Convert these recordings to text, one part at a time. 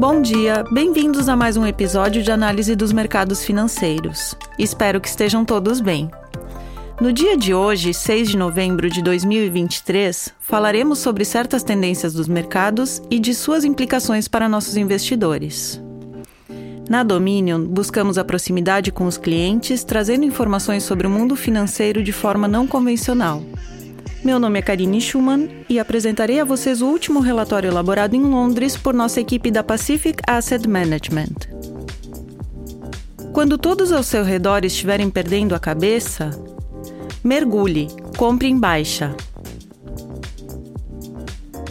Bom dia, bem-vindos a mais um episódio de análise dos mercados financeiros. Espero que estejam todos bem. No dia de hoje, 6 de novembro de 2023, falaremos sobre certas tendências dos mercados e de suas implicações para nossos investidores. Na Dominion, buscamos a proximidade com os clientes, trazendo informações sobre o mundo financeiro de forma não convencional. Meu nome é Karine Schumann e apresentarei a vocês o último relatório elaborado em Londres por nossa equipe da Pacific Asset Management. Quando todos ao seu redor estiverem perdendo a cabeça, mergulhe, compre em baixa.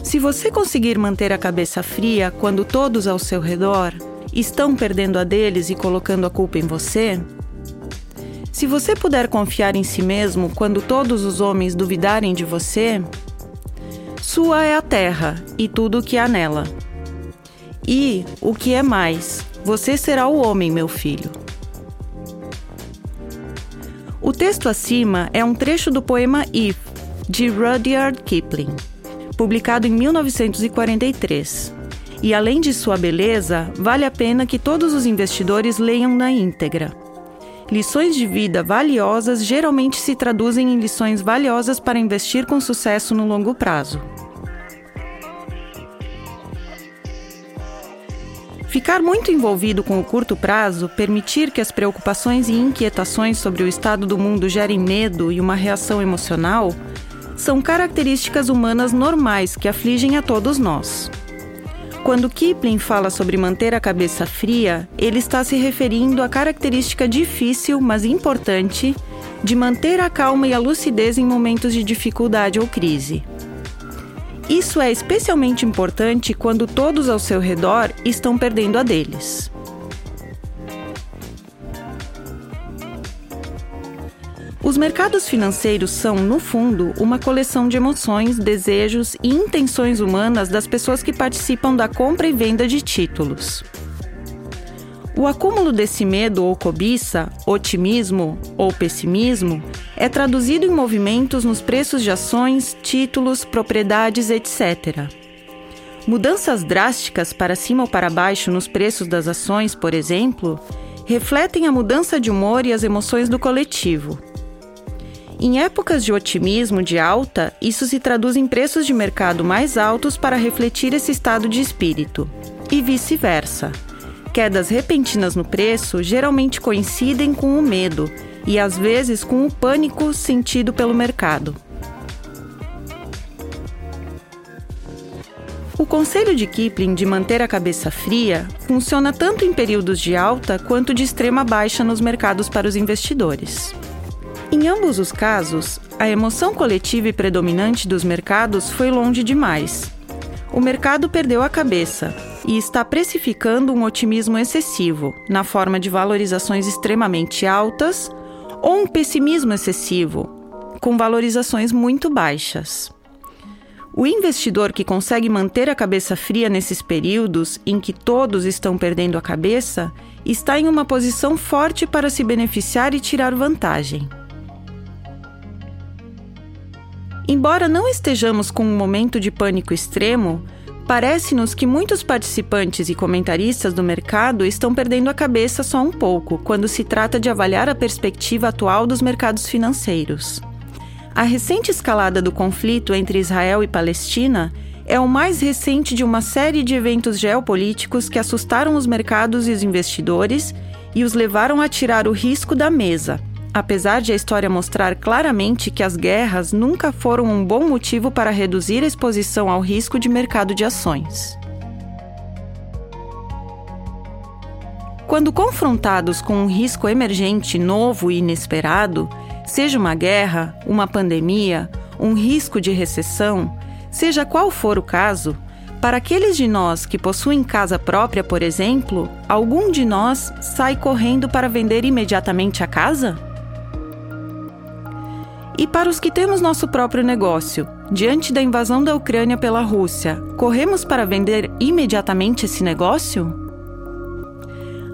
Se você conseguir manter a cabeça fria quando todos ao seu redor estão perdendo a deles e colocando a culpa em você, se você puder confiar em si mesmo quando todos os homens duvidarem de você, sua é a terra e tudo o que há nela. E, o que é mais, você será o homem, meu filho. O texto acima é um trecho do poema If, de Rudyard Kipling, publicado em 1943. E além de sua beleza, vale a pena que todos os investidores leiam na íntegra. Lições de vida valiosas geralmente se traduzem em lições valiosas para investir com sucesso no longo prazo. Ficar muito envolvido com o curto prazo, permitir que as preocupações e inquietações sobre o estado do mundo gerem medo e uma reação emocional, são características humanas normais que afligem a todos nós. Quando Kipling fala sobre manter a cabeça fria, ele está se referindo à característica difícil, mas importante, de manter a calma e a lucidez em momentos de dificuldade ou crise. Isso é especialmente importante quando todos ao seu redor estão perdendo a deles. Os mercados financeiros são, no fundo, uma coleção de emoções, desejos e intenções humanas das pessoas que participam da compra e venda de títulos. O acúmulo desse medo ou cobiça, otimismo ou pessimismo é traduzido em movimentos nos preços de ações, títulos, propriedades, etc. Mudanças drásticas para cima ou para baixo nos preços das ações, por exemplo, refletem a mudança de humor e as emoções do coletivo. Em épocas de otimismo de alta, isso se traduz em preços de mercado mais altos para refletir esse estado de espírito, e vice-versa. Quedas repentinas no preço geralmente coincidem com o medo e às vezes com o pânico sentido pelo mercado. O conselho de Kipling de manter a cabeça fria funciona tanto em períodos de alta quanto de extrema baixa nos mercados para os investidores. Em ambos os casos, a emoção coletiva e predominante dos mercados foi longe demais. O mercado perdeu a cabeça, e está precificando um otimismo excessivo, na forma de valorizações extremamente altas, ou um pessimismo excessivo, com valorizações muito baixas. O investidor que consegue manter a cabeça fria nesses períodos em que todos estão perdendo a cabeça está em uma posição forte para se beneficiar e tirar vantagem. Embora não estejamos com um momento de pânico extremo, Parece-nos que muitos participantes e comentaristas do mercado estão perdendo a cabeça só um pouco quando se trata de avaliar a perspectiva atual dos mercados financeiros. A recente escalada do conflito entre Israel e Palestina é o mais recente de uma série de eventos geopolíticos que assustaram os mercados e os investidores e os levaram a tirar o risco da mesa, Apesar de a história mostrar claramente que as guerras nunca foram um bom motivo para reduzir a exposição ao risco de mercado de ações. Quando confrontados com um risco emergente novo e inesperado, seja uma guerra, uma pandemia, um risco de recessão, seja qual for o caso, para aqueles de nós que possuem casa própria, por exemplo, algum de nós sai correndo para vender imediatamente a casa? E para os que temos nosso próprio negócio, diante da invasão da Ucrânia pela Rússia, corremos para vender imediatamente esse negócio?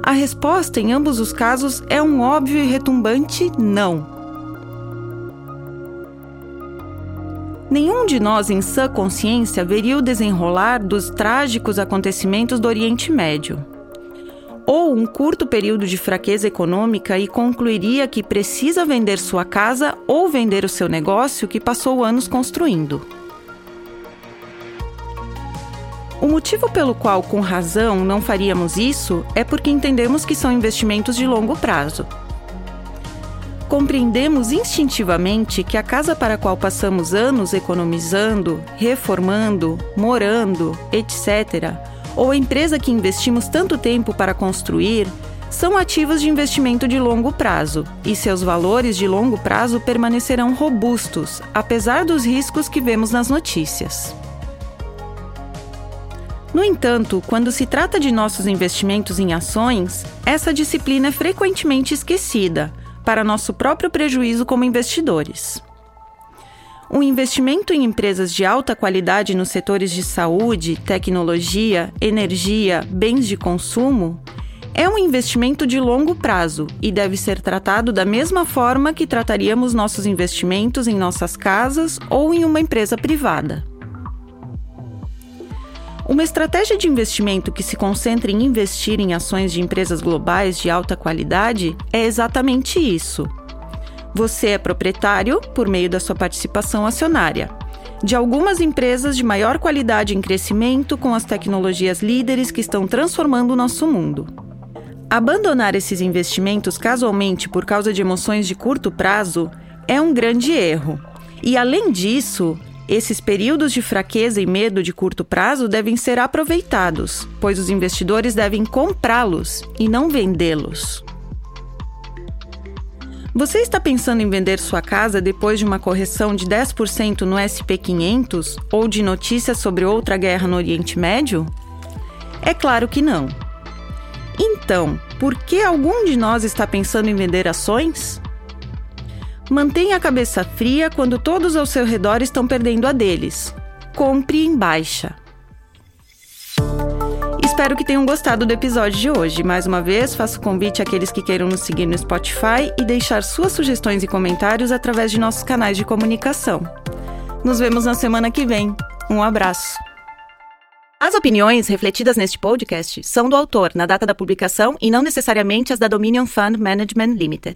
A resposta em ambos os casos é um óbvio e retumbante não. Nenhum de nós, em sã consciência, veria o desenrolar dos trágicos acontecimentos do Oriente Médio. Ou um curto período de fraqueza econômica e concluiria que precisa vender sua casa ou vender o seu negócio que passou anos construindo. O motivo pelo qual, com razão, não faríamos isso é porque entendemos que são investimentos de longo prazo. Compreendemos instintivamente que a casa para a qual passamos anos economizando, reformando, morando, etc., ou a empresa que investimos tanto tempo para construir, são ativos de investimento de longo prazo e seus valores de longo prazo permanecerão robustos, apesar dos riscos que vemos nas notícias. No entanto, quando se trata de nossos investimentos em ações, essa disciplina é frequentemente esquecida, para nosso próprio prejuízo como investidores. O investimento em empresas de alta qualidade nos setores de saúde, tecnologia, energia, bens de consumo é um investimento de longo prazo e deve ser tratado da mesma forma que trataríamos nossos investimentos em nossas casas ou em uma empresa privada. Uma estratégia de investimento que se concentra em investir em ações de empresas globais de alta qualidade é exatamente isso. Você é proprietário, por meio da sua participação acionária, de algumas empresas de maior qualidade em crescimento com as tecnologias líderes que estão transformando o nosso mundo. Abandonar esses investimentos casualmente por causa de emoções de curto prazo é um grande erro. E além disso, esses períodos de fraqueza e medo de curto prazo devem ser aproveitados, pois os investidores devem comprá-los e não vendê-los. Você está pensando em vender sua casa depois de uma correção de 10% no SP500 ou de notícias sobre outra guerra no Oriente Médio? É claro que não. Então, por que algum de nós está pensando em vender ações? Mantenha a cabeça fria quando todos ao seu redor estão perdendo a deles. Compre em baixa. Espero que tenham gostado do episódio de hoje. Mais uma vez, faço convite àqueles que queiram nos seguir no Spotify e deixar suas sugestões e comentários através de nossos canais de comunicação. Nos vemos na semana que vem. Um abraço. As opiniões refletidas neste podcast são do autor na data da publicação e não necessariamente as da Dominion Fund Management Limited.